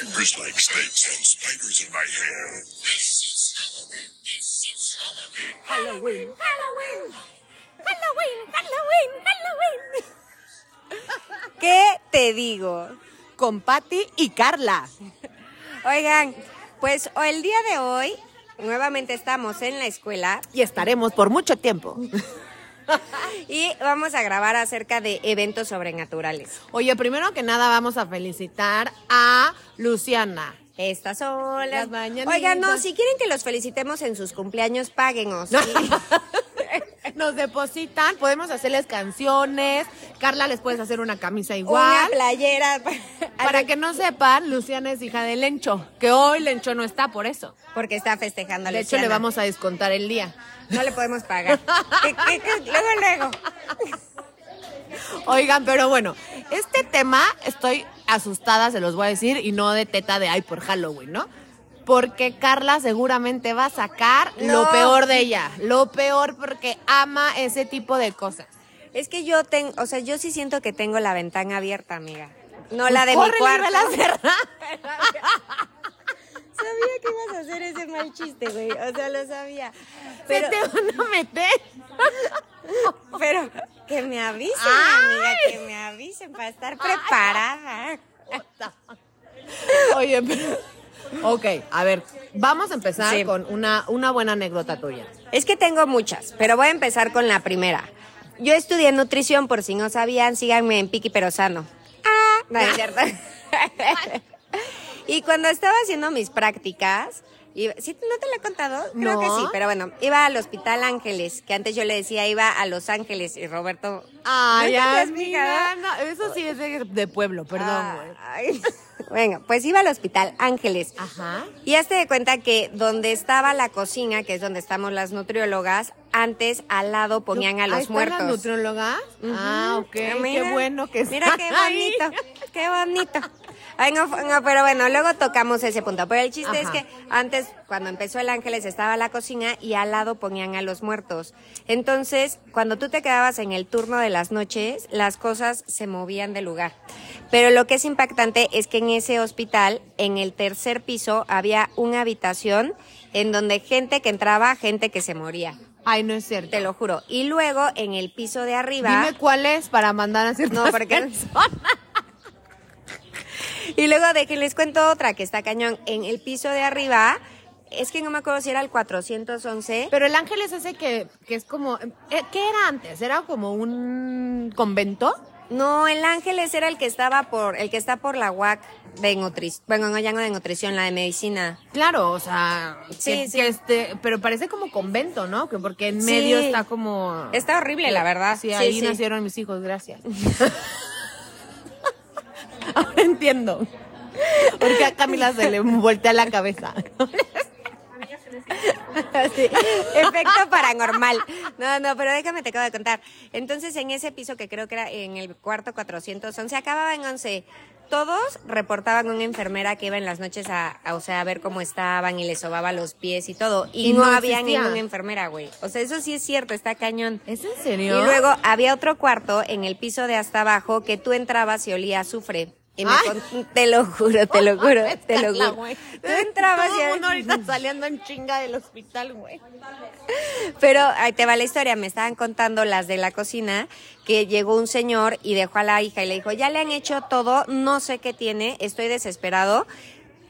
Fingers like snakes and spiders in my hair. Halloween, Halloween, Halloween, Halloween, Halloween. ¿Qué te digo? Con Patty y Carla. Oigan, pues el día de hoy nuevamente estamos en la escuela Y estaremos por mucho tiempo. y vamos a grabar acerca de eventos sobrenaturales. Oye, primero que nada vamos a felicitar a Luciana. Estas son las Las mañanitas. Oigan, no, si quieren que los felicitemos en sus cumpleaños, páguenos. Nos depositan, podemos hacerles canciones. Carla les puedes hacer una camisa Una igual. playera. Para que no sepan, Luciana es hija de Lencho, que hoy Lencho no está por eso. Porque está festejando a De hecho, le vamos a descontar el día. No le podemos pagar. ¿Qué- qué- qué? Luego, luego. Oigan, pero bueno, este tema estoy asustada, se los voy a decir, y no de teta de ay por Halloween, ¿no? Porque Carla seguramente va a sacar No. lo peor de ella. Lo peor porque ama ese tipo de cosas. Es que yo tengo, o sea, yo sí siento que tengo la ventana abierta, amiga. No la de mi cuarto. vela a cerrar. Sabía que ibas a hacer ese mal chiste, güey. O sea, lo sabía. Se Pero, te van a meter. pero que me avisen, Ay. amiga, que me avisen para estar preparada. Oye, pero... Ok, a ver, vamos a empezar Sí. con una, una buena anécdota tuya. Es que tengo muchas, pero voy a empezar con la primera. Yo estudié nutrición, por si no sabían, síganme en Piqui Pero Sano. Ah, no es cierto. y cuando estaba haciendo mis prácticas, iba- ¿sí, ¿no te lo he contado? Creo No. que sí, pero bueno, iba al Hospital Ángeles, que antes yo le decía iba a Los Ángeles y Roberto... Ay, ¿No te has amiga, fijado? no, eso sí es de, de pueblo, perdón. Ay. Bueno, pues iba al Hospital Ángeles. Ajá. Y hazte de cuenta que donde estaba la cocina, que es donde estamos las nutriólogas, antes al lado ponían a Ahí los muertos. las nutriólogas? Ah, ok. Ah, Qué bueno que Mira qué ahí. bonito, qué bonito. Ay, no, no, pero bueno, luego tocamos ese punto. Pero el chiste Ajá. es que antes, cuando empezó el Ángeles, estaba la cocina y al lado ponían a los muertos. Entonces, cuando tú te quedabas en el turno de las noches, las cosas se movían de lugar. Pero lo que es impactante es que en ese hospital, en el tercer piso, había una habitación en donde gente que entraba, gente que se moría. Ay, no es cierto. Te lo juro. Y luego, en el piso de arriba... Dime cuál es para mandar a ciertas No, porque- personas. Y luego de que les cuento otra que está cañón. En el piso de arriba, es que no me acuerdo si era el 411. Pero el ángel es ese que, que es como... eh, ¿Qué era antes? ¿Era como un convento? No, el Ángeles era el que estaba por, el que está por la UAC de nutrición. Bueno, no ya no de nutrición, la de medicina. Claro, o sea... Sí, que- sí. que este, pero parece como convento, ¿no? Que porque en medio Sí. está como... Está horrible, la verdad. Sí, ahí nacieron mis hijos, gracias. Ahora entiendo. Porque a Camila se le voltea la cabeza. Sí, Efecto paranormal. No, no, pero déjame te acabo de contar. Entonces, en ese piso que creo que era en el cuarto 411, acababa en 11. Todos reportaban a una enfermera que iba en las noches a, a, o sea, a ver cómo estaban y les sobaba los pies y todo. Y, Y no, no había ninguna enfermera, güey. O sea, eso sí es cierto, está cañón. ¿Es en serio? Y luego había otro cuarto en el piso de hasta abajo que tú entrabas y olía azufre. Y me con- te lo juro, te lo juro, te lo juro. Tú entrabas Todo y mundo ahorita saliendo en chinga del hospital, güey. Pero ahí te va la historia, me estaban contando las de la cocina que llegó un señor y dejó a la hija y le dijo, ya le han hecho todo, no sé qué tiene, estoy desesperado.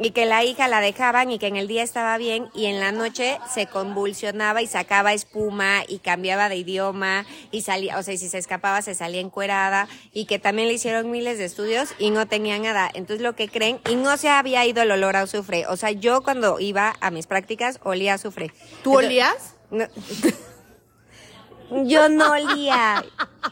Y que la hija la dejaban y que en el día estaba bien y en la noche se convulsionaba y sacaba espuma y cambiaba de idioma y salía, o sea, y si se escapaba se salía encuerada y que también le hicieron miles de estudios y no tenía nada. Entonces lo que creen, y no se había ido el olor a azufre. O sea, yo cuando iba a mis prácticas olía a azufre. ¿Tú olías? no. Yo no olía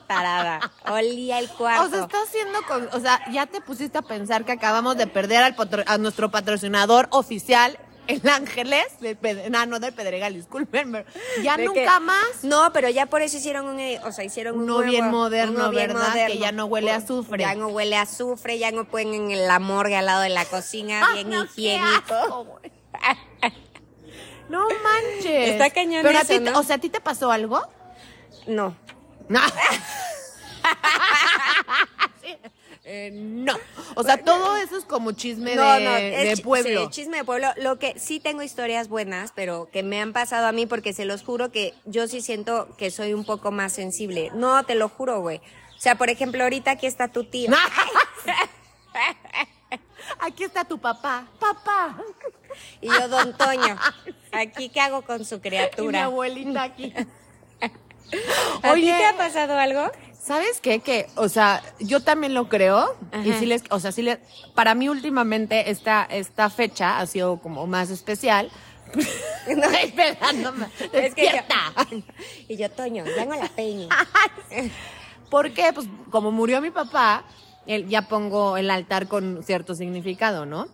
parada, olía el cuarto. O sea, está haciendo con, o sea, ya te pusiste a pensar que acabamos de perder al patro- a nuestro patrocinador oficial, el Ángeles, del no, no del Pedregal, disculpen, ya ¿De nunca más. No, pero ya por eso hicieron un, eh, o sea, hicieron un Uno nuevo- bien moderno, uno bien ¿verdad? moderno. Que ya no huele a azufre. Ya no huele a azufre, ya no ponen en la morgue al lado de la cocina, bien no, higiénico. No manches. Está cañón Pero a eso, ti, ¿no? o sea, ¿a ti te pasó algo? No. No. Eh, no. O sea, todo eso es como chisme No, de, no, es pueblo. sí, chisme de pueblo. Lo que sí tengo historias buenas, pero que me han pasado a mí porque se los juro que yo sí siento que soy un poco más sensible. No, te lo juro, güey. O sea, por ejemplo, ahorita aquí está tu tío. Aquí está tu papá. Papá. Y yo, don Toño, aquí qué hago con su Y mi criatura. abuelita aquí. ¿A ti te ha pasado algo? ¿Sabes qué? Que, o sea, yo también lo creo. Y sí les, o sea, sí les, para mí últimamente esta, esta fecha ha sido como más especial. No, espera, no me- Es que yo- despierta. y yo, Toño, ya no la peine. Porque, pues, como murió mi papá, él, ya pongo el altar con cierto significado, ¿no?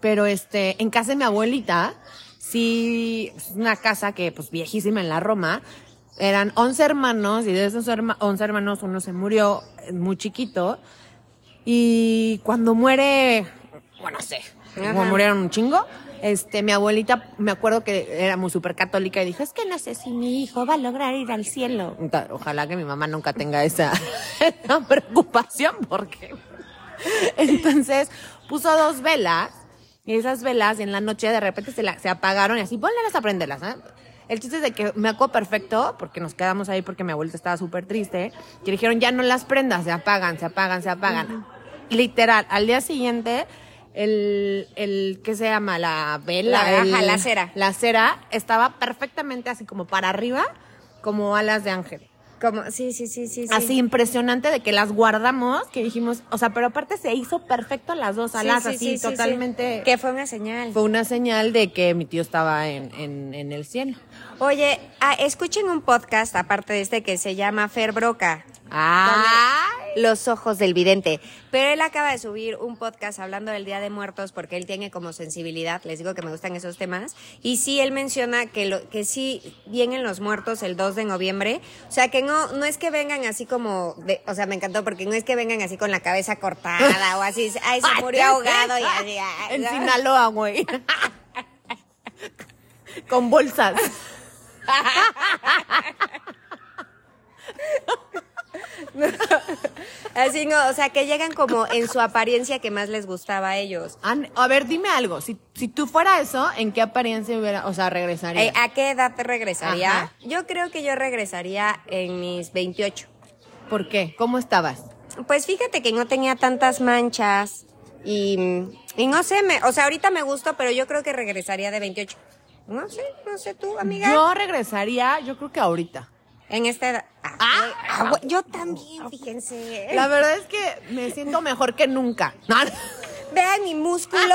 Pero, este, en casa de mi abuelita, sí, es una casa que, pues, viejísima en la Roma, eran 11 hermanos, y de esos herma- 11 hermanos uno se murió eh, muy chiquito, y cuando muere, bueno, no sé, como murieron un chingo, este, mi abuelita, me acuerdo que era muy súper católica y dijo, es que no sé si mi hijo va a lograr ir al cielo. Ojalá que mi mamá nunca tenga esa, esa preocupación porque... Entonces puso dos velas y esas velas en la noche de repente se, la- se apagaron y así, ponlas a prenderlas. ¿eh? El chiste es de que me acuerdo perfecto, porque nos quedamos ahí porque mi abuelita estaba súper triste, y dijeron, ya no las prendas, se apagan, se apagan, se apagan. Literal, al día siguiente, el, el, ¿qué se llama? La vela. La- el- ajá, la cera. La cera estaba perfectamente así como para arriba, como alas de ángel. Como, sí, sí, sí, sí. sí. Así impresionante de que las guardamos, que dijimos, o sea, pero aparte se hizo perfecto las dos alas, sí, así sí, sí, totalmente. Que fue una señal. Fue una señal de que mi tío estaba en, en, en el cielo. Oye, ah, escuchen un podcast aparte de este que se llama Fer Broca. ¡Ay! Los ojos del vidente. Pero él acaba de subir un podcast hablando del Día de Muertos porque él tiene como sensibilidad, les digo que me gustan esos temas. Y sí, él menciona que, lo, que sí vienen los muertos el 2 de noviembre. O sea, que no, no es que vengan así como, de, o sea, me encantó porque no es que vengan así con la cabeza cortada o así, ay, se murió ¿qué ahogado y así. ay, En ¿no? Sinaloa, güey. Con bolsas. Así no, o sea, que llegan como en su apariencia que más les gustaba a ellos. An- A ver, dime algo. Si, si tú fuera eso, ¿en qué apariencia hubiera, o sea, regresaría? Eh, ¿A qué edad te regresaría? Ajá. Yo creo que yo regresaría en mis 28. ¿Por qué? ¿Cómo estabas? Pues fíjate que no tenía tantas manchas y, y no sé, me, o sea, ahorita me gustó, pero yo creo que regresaría de 28. No sé, no sé tú, amiga. Yo regresaría, yo creo que ahorita. En esta edad. Ah, ah, güey, yo también, fíjense. La verdad es que me siento mejor que nunca. No, Vean mi músculo.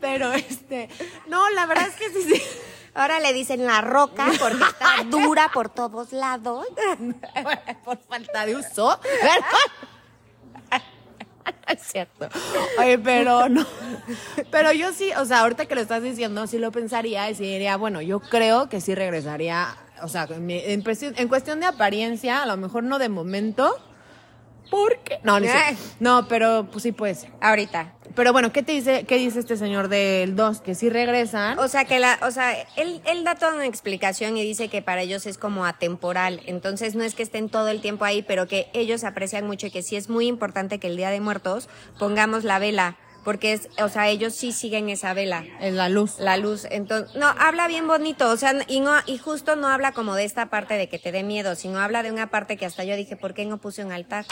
Pero este, no, la verdad es que sí, sí. Ahora le dicen la roca porque está dura por todos lados. Por falta de uso. Cierto. Oye, pero no. Pero yo sí, o sea, ahorita que lo estás diciendo, sí lo pensaría y sí diría, bueno, yo creo que sí regresaría. O sea, en, en cuestión- de apariencia, a lo mejor no de momento. Porque. No, no, no, pero pues sí puede ser. Ahorita. Pero bueno, ¿qué te dice, qué dice este señor del 2? Que sí regresan. O sea, que la, o sea, él, él da toda una explicación y dice que para ellos es como atemporal. Entonces no es que estén todo el tiempo ahí, pero que ellos aprecian mucho y que sí es muy importante que el Día de Muertos pongamos la vela. Porque es, o sea, ellos sí siguen esa vela. En la luz. La luz, entonces, no, habla bien bonito, o sea, y no, y justo no habla como de esta parte de que te dé miedo, sino habla de una parte que hasta yo dije, ¿por qué no puse un altar?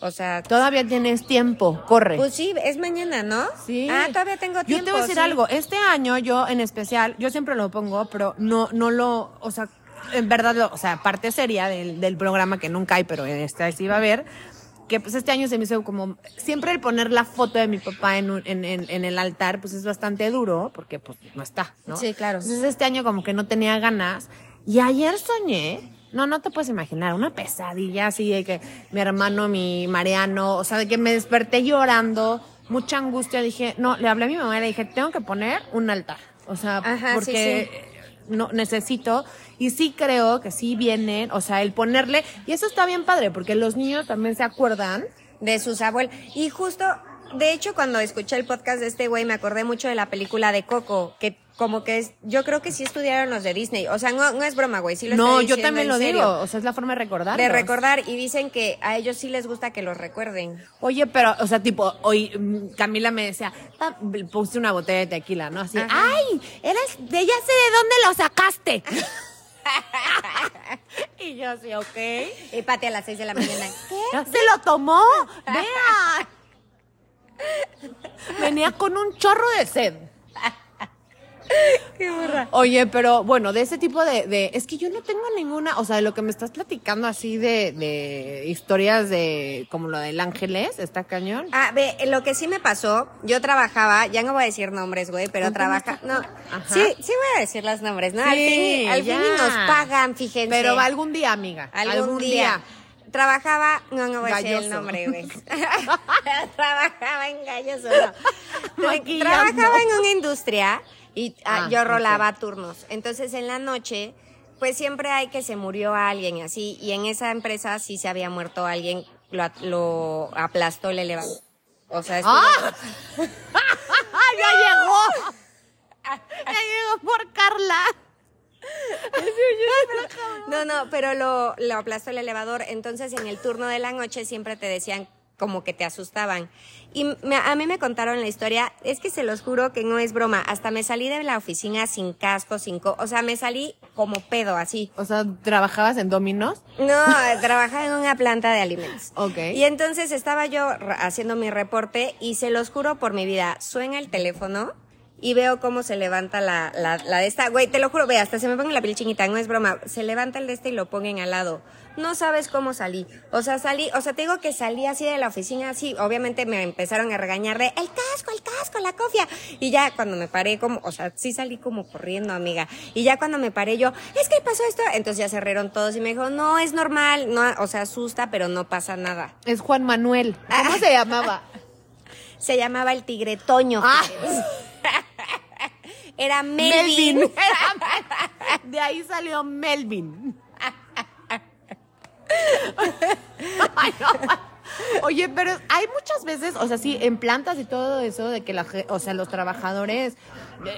O sea, Todavía tienes tiempo, corre. pues sí, es mañana, ¿no? Sí. Ah, todavía tengo tiempo. Yo te voy a decir sí. algo. Este año yo en especial, yo siempre lo pongo, pero no, no lo, o sea, en verdad, lo- o sea, parte seria del, del programa que nunca hay, pero en este sí va a haber, que pues este año se me hizo como, siempre el poner la foto de mi papá en, un- en, en, en el altar, pues es bastante duro, porque pues no está, ¿no? Sí, claro. Entonces este año como que no tenía ganas. Y ayer soñé, no, no te puedes imaginar, una pesadilla así de que mi hermano, mi Mariano, o sea, de que me desperté llorando, mucha angustia. Dije, no, le hablé a mi mamá y le dije, tengo que poner un altar. O sea, Ajá, sí, porque no necesito. Y sí creo que sí vienen, o sea, el ponerle, y eso está bien padre, porque los niños también se acuerdan. de sus abuelos. Y justo de hecho, cuando escuché el podcast de este güey, me acordé mucho de la película de Coco, que como que es, yo creo que sí estudiaron los de Disney. O sea, no, no es broma, güey. Sí lo No, yo también lo serio. digo. O sea, es la forma de recordar. De recordar, y dicen que a ellos sí les gusta que los recuerden. Oye, pero, o sea, tipo, hoy mm, Camila me decía, "Ta- puse una botella de tequila, ¿no? Así, Ajá. ¡ay! Eres de ya sé de dónde lo sacaste. y yo así, ok. Y Pati a las seis de la mañana. ¿Qué? Se lo tomó. Vea. Venía con un chorro de sed. Qué burra. Oye, pero bueno, de ese tipo de, de- Es que yo no tengo ninguna. O sea, de lo que me estás platicando así de, de historias de. Como lo del Ángeles, está cañón. Ah, ve, lo que sí me pasó, yo trabajaba, ya no voy a decir nombres, güey, pero trabaja, no, Ajá. sí, sí voy a decir los nombres, ¿no? al Sí, fin, al fin nos pagan, fíjense. Pero algún día, amiga. Algún, día. Trabajaba, no, no voy a decir el nombre, güey. Trabajaba en galloso, no. Trabajaba en una industria y ah, Ah, yo rolaba turnos. Entonces, en la noche, pues siempre hay que se murió alguien así. Y en esa empresa sí se había muerto alguien, lo, aplastó el elevador. O sea, estuvo- ¡Ah! ¡Ya llegó! ¡Ya llegó por Carla! No, no, pero lo, lo aplastó el elevador. Entonces, en el turno de la noche siempre te decían como que te asustaban. Y me- a mí me contaron la historia, es que se los juro que no es broma. Hasta me salí de la oficina sin casco, sin... co- o sea, me salí como pedo, así. O sea, ¿trabajabas en Dominos? No, trabajaba en una planta de alimentos. Ok. Y entonces estaba yo haciendo mi reporte y se los juro por mi vida, suena el teléfono y veo cómo se levanta la, la, la de esta. Güey, te lo juro, ve, hasta se me pone la piel chinita, no es broma. Se levanta el de este y lo ponen al lado. No sabes cómo salí. O sea, salí, o sea, te digo que salí así de la oficina, así. Obviamente me empezaron a regañar de, el casco, el casco, la cofia. Y ya cuando me paré como, o sea, sí salí como corriendo, amiga. Y ya cuando me paré yo, es que pasó esto. Entonces ya se rieron todos y me dijo, no, es normal. No, o sea, asusta, pero no pasa nada. Es Juan Manuel. ¿Cómo se llamaba? Se llamaba el tigre Toño. Ah. Era Melvin. Melvin. De ahí salió Melvin. Ay, no. Oye, pero hay muchas veces, o sea, sí, en plantas y todo eso, de que la, o sea, los trabajadores,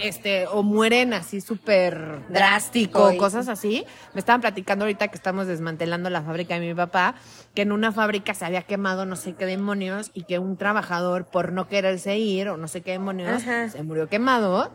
este, o mueren así súper drástico, Drástico y- cosas así. Me estaban platicando ahorita que estamos desmantelando la fábrica de mi papá, que en una fábrica se había quemado no sé qué demonios y que un trabajador, por no quererse ir o no sé qué demonios, Ajá. se murió quemado.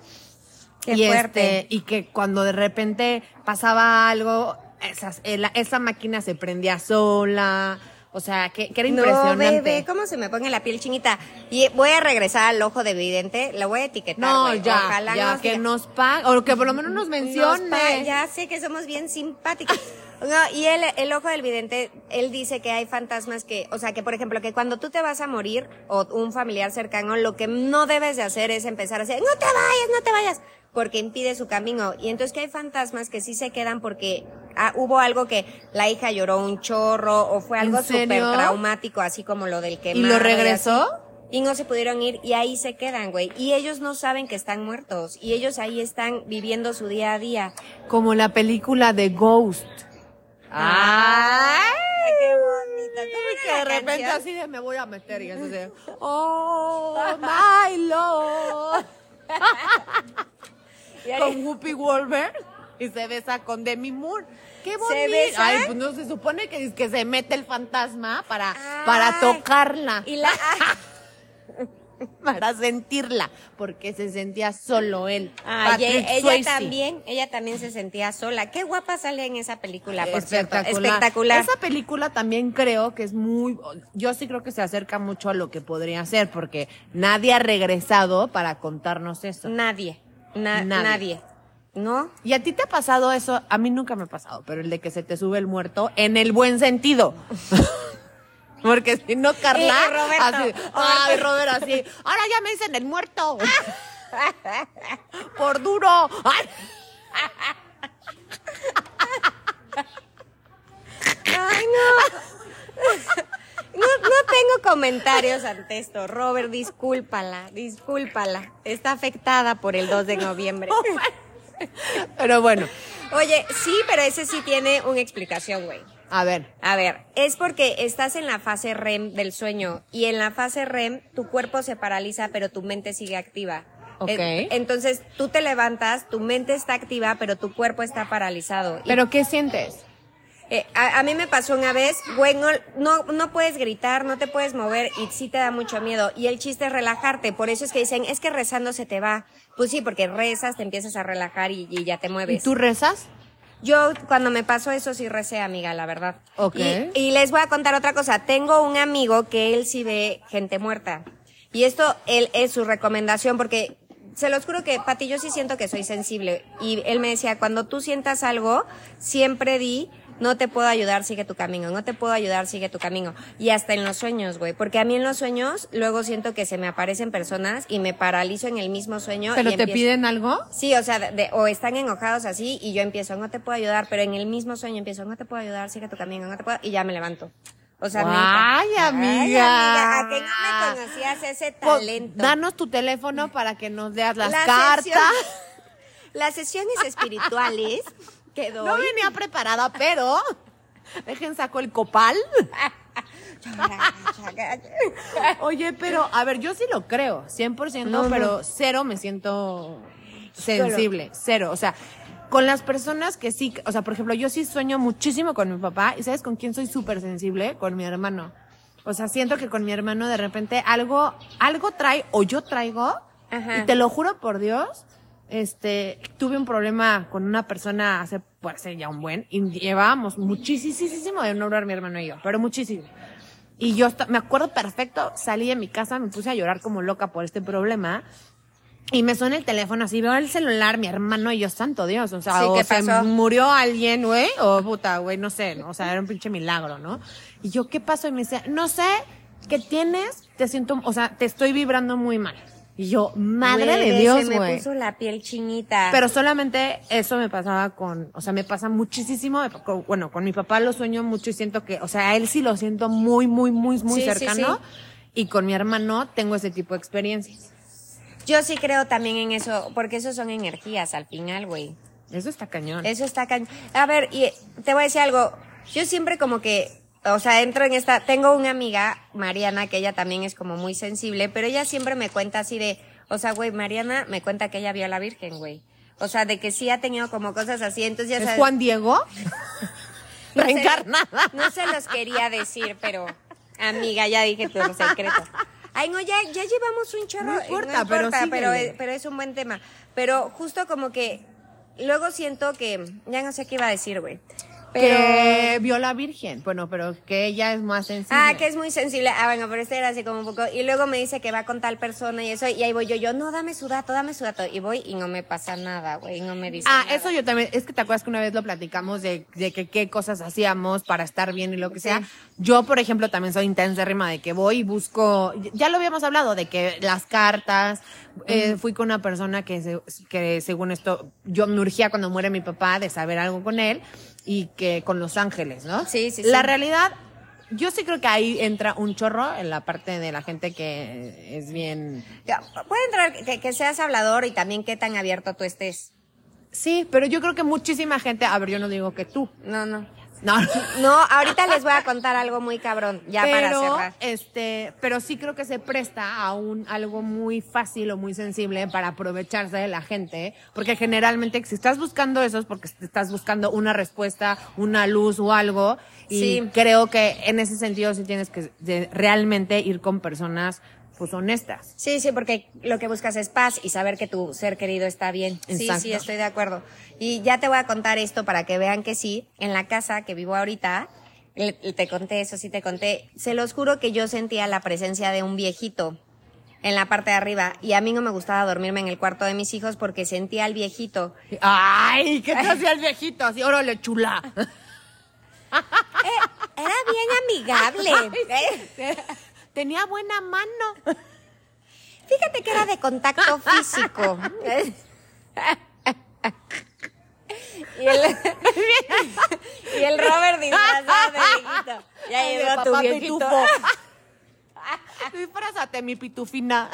Qué y fuerte. este, y que cuando de repente pasaba algo, esas, esa máquina se prendía sola. O sea, que, que era No, impresionante. bebé, cómo se me pone la piel chinita. Y voy a regresar al ojo de vidente, lo voy a etiquetar. no, ya, Ojalá ya, nos que diga- nos pague, o que por lo menos nos mencione. Nos ya sé que somos bien simpáticos. No, y el, el ojo del vidente, él dice que hay fantasmas que, o sea, que por ejemplo, que cuando tú te vas a morir o un familiar cercano, lo que no debes de hacer es empezar a decir, no te vayas, no te vayas, porque impide su camino. Y entonces que hay fantasmas que sí se quedan porque ah, hubo algo que la hija lloró un chorro o fue ¿En algo súper traumático, así como lo del que ¿Y lo regresó? y no se pudieron ir y ahí se quedan, güey. Y ellos no saben que están muertos y ellos ahí están viviendo su día a día. Como la película de Ghost. ¡Ay! ¡Qué bonito! ¿Cómo que de repente canción? así de me voy a meter y eso de, oh, my lord. Con Whoopi Wolver y se besa con Demi Moore. ¡Qué bonito! besan? Ay, pues no se supone que, que se mete el fantasma para, Ay. para tocarla, Y la... para sentirla, porque se sentía solo él. Ay, Patrick ella también, ella también se sentía sola. Qué guapa sale en esa película, por cierto. Espectacular. Espectacular. Esa película también creo que es muy, yo sí creo que se acerca mucho a lo que podría ser, porque nadie ha regresado para contarnos eso. Nadie. Na- Nadie. nadie. ¿No? ¿Y a ti te ha pasado eso? A mí nunca me ha pasado, pero el de que se te sube el muerto en el buen sentido. Porque si no, Carla. Y Roberto. Así, ay, Robert, así. Ahora ya me dicen el muerto. Por duro. Ay, Ay, no. No, no tengo comentarios ante esto. Robert, discúlpala, discúlpala. Está afectada por el 2 de noviembre. Pero bueno. Oye, sí, pero ese sí tiene una explicación, güey. A ver. A ver, es porque estás en la fase REM del sueño y en la fase REM tu cuerpo se paraliza pero tu mente sigue activa. Ok. Eh, Entonces tú te levantas, tu mente está activa pero tu cuerpo está paralizado. Y, ¿Pero qué sientes? Eh, a, a mí me pasó una vez, güey, no, no, no puedes gritar, no te puedes mover y sí te da mucho miedo. Y el chiste es relajarte, por eso es que dicen, es que rezando se te va. Pues sí, porque rezas, te empiezas a relajar y, y ya te ¿Y mueves. tú rezas? Yo cuando me pasó eso sí recé, amiga, la verdad. Ok. Y, y les voy a contar otra cosa. Tengo un amigo que él sí ve gente muerta. Y esto él es su recomendación porque se los juro que, Pati, yo sí siento que soy sensible. Y él me decía, cuando tú sientas algo, siempre di, no te puedo ayudar, sigue tu camino. No te puedo ayudar, sigue tu camino. Y hasta en los sueños, güey. Porque a mí en los sueños, luego siento que se me aparecen personas y me paralizo en el mismo sueño. ¿Pero y te empiezo- piden algo? Sí, o sea, de- o están enojados así y yo empiezo, no te puedo ayudar, pero en el mismo sueño empiezo, no te puedo ayudar, sigue tu camino, no te puedo, y ya me levanto. O sea, Ay, neta. amiga. a que no me conocías ese Pues, talento. danos tu teléfono para que nos leas las La cartas. sesión- las sesiones espirituales No venía preparada, pero dejen saco el copal. Oye, pero a ver, yo sí lo creo, 100%, No, no. pero cero me siento sensible, cero. O sea, con las personas que sí, o sea, por ejemplo, yo sí sueño muchísimo con mi papá y ¿sabes con quién soy súper sensible? Con mi hermano. O sea, siento que con mi hermano de repente algo, algo trae o yo traigo Ajá. y te lo juro por Dios, este, tuve un problema con una persona hace, pues, hace ya un buen, y llevábamos muchísimo de no hablar mi hermano y yo, pero muchísimo. Y yo me acuerdo perfecto, salí de mi casa, me puse a llorar como loca por este problema. Y me suena el teléfono así, veo el celular, mi hermano y yo, santo Dios, o sea, Sí, o ¿qué se murió alguien, güey, o puta, güey, no sé, ¿no? o sea, era un pinche milagro, ¿no? Y yo, ¿qué pasó? Y me dice, no sé, ¿qué tienes? Te siento, o sea, te estoy vibrando muy mal. Y yo, madre Güey, de Dios, Se me güey. puso la piel chinita. Pero solamente eso me pasaba con, o sea, me pasa muchísimo, con- bueno, con mi papá lo sueño mucho y siento que, o sea, a él sí lo siento muy, muy, muy, muy Sí, sí, cercano. sí. Y con mi hermano tengo ese tipo de experiencias. yo sí creo también en eso, porque eso son energías al final, güey. Eso está cañón. Eso está cañón. A ver, y te voy a decir algo. Yo siempre como que, o sea, entro en esta, tengo una amiga, Mariana, que ella también es como muy sensible, pero ella siempre me cuenta así de, o sea, güey, Mariana me cuenta que ella vio a la Virgen, güey. O sea, de que sí ha tenido como cosas así, entonces ya ¿Es sabes. Juan Diego? no se- Reencarnada. No se los quería decir, pero, amiga, ya dije tu secreto. Ay, no, ya, ya llevamos un chorro. No importa, pero pero, es- pero es un buen tema. Pero justo como que, luego siento que, ya no sé qué iba a decir, güey. Pero... Que vio la Virgen. Bueno, pero que ella es más sensible. Ah, que es muy sensible. Ah, bueno, pero este era así como un poco. Y luego me dice que va con tal persona y eso. Y ahí voy yo, yo, no, dame su dato, dame su dato. Y voy y no me pasa nada, güey. No me dice. Ah, nada. eso yo también, es que te acuerdas que una vez lo platicamos de, de que qué cosas hacíamos para estar bien y lo que sea. Yo, por ejemplo, también soy intensérrima de que voy y busco, ya lo habíamos hablado, de que las cartas, eh, fui con una persona que, se- que según esto, yo me urgía cuando muere mi papá de saber algo con él y que con Los Ángeles, ¿no? Sí, sí, La sí. realidad, yo sí creo que ahí entra un chorro en la parte de la gente que es bien... Puede entrar que, que seas hablador y también qué tan abierto tú estés. Sí, pero yo creo que muchísima gente, a ver, yo no digo que tú, No, no. No, No, ahorita les voy a contar algo muy cabrón, ya para pero, cerrar. este, pero sí creo que se presta a un algo muy fácil o muy sensible para aprovecharse de la gente, porque generalmente si estás buscando eso es porque estás buscando una respuesta, una luz o algo, y Sí. creo que en ese sentido sí tienes que realmente ir con personas pues honestas. Sí, sí, porque lo que buscas es paz y saber que tu ser querido está bien. Sí, Exacto. sí, estoy de acuerdo. Y ya te voy a contar esto para que vean que sí, en la casa que vivo ahorita, te conté eso, sí te conté, se los juro que yo sentía la presencia de un viejito en la parte de arriba y a mí no me gustaba dormirme en el cuarto de mis hijos porque sentía al viejito. Ay, ¿qué te hacía el viejito? Así, órale, chula. Era bien amigable. ¿eh? Tenía buena mano. Fíjate que era de contacto físico. Y el, y el Robert disfrazado de viejito. Ya Ay, tu viejito. Disfrázate, mi pitufina.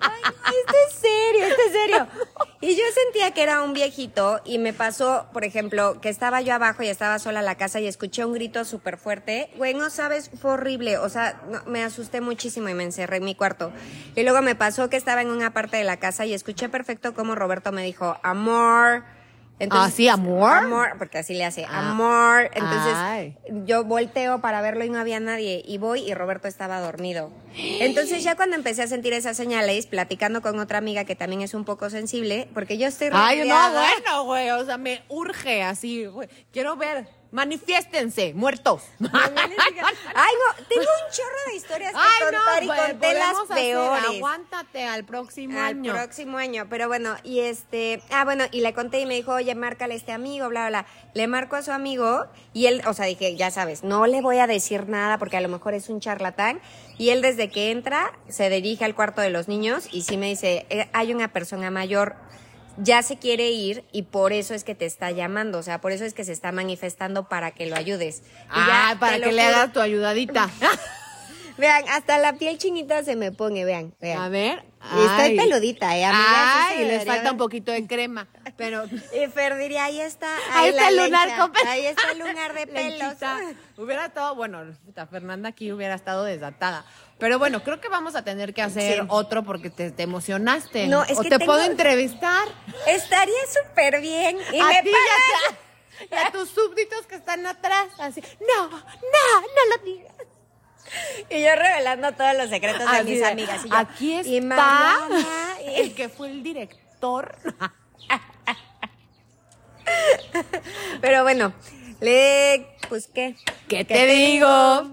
Ay, esto es serio, esto es serio. Y yo sentía que era un viejito y me pasó, por ejemplo, que estaba yo abajo y estaba sola en la casa y escuché un grito súper fuerte. Güey, no sabes, fue horrible. O sea, no, me asusté muchísimo y me encerré en mi cuarto. Y luego me pasó que estaba en una parte de la casa y escuché perfecto cómo Roberto me dijo, amor. ¿Ah, sí, amor? Amor, porque así le hace, Ah. amor. Entonces Ay. yo volteo para verlo y no había nadie. Y voy y Roberto estaba dormido. Entonces ya cuando empecé a sentir esas señales, platicando con otra amiga que también es un poco sensible, porque yo estoy Ay, no, rodeada- bueno, güey. O sea, me urge así, güey. Quiero ver. Manifiéstense, muertos. Ay, no, tengo un chorro de historias que Ay, contar y conté las hacer, peores. Aguántate al próximo Al año. próximo año, pero bueno, y este, ah, bueno, y le conté y me dijo, oye, márcale a este amigo, bla, bla, bla. Le marco a su amigo y él, o sea, dije, ya sabes, no le voy a decir nada porque a lo mejor es un charlatán. Y él desde que entra se dirige al cuarto de los niños y sí me dice, "Eh, hay una persona mayor, ya se quiere ir y por eso es que te está llamando, o sea, por eso es que se está manifestando para que lo ayudes. Y ya, Ah, para que le hagas tu ayudadita. Vean, hasta la piel chinita se me pone, vean, vean. A ver. Y estoy ay. peludita, ¿eh, amiga? Sí Ay, se les falta ver. un poquito de crema. Pero. Y Fer diría, ahí está. Ahí está el lunar con. Ahí está el lunar de pelos. Hubiera estado, bueno, Fernanda aquí hubiera estado desatada. Pero bueno, creo que vamos a tener que hacer Sí. otro porque te, te emocionaste. No, es o que te tengo- puedo entrevistar. Estaría súper bien. Y a me ti y a, y a tus súbditos que están atrás. Así, no, no, no lo digas. Y yo revelando todos los secretos de mis de, amigas. Y yo, aquí y está Mariana, y- el que fue el director. Pero bueno, le, pues qué. ¿Qué te digo?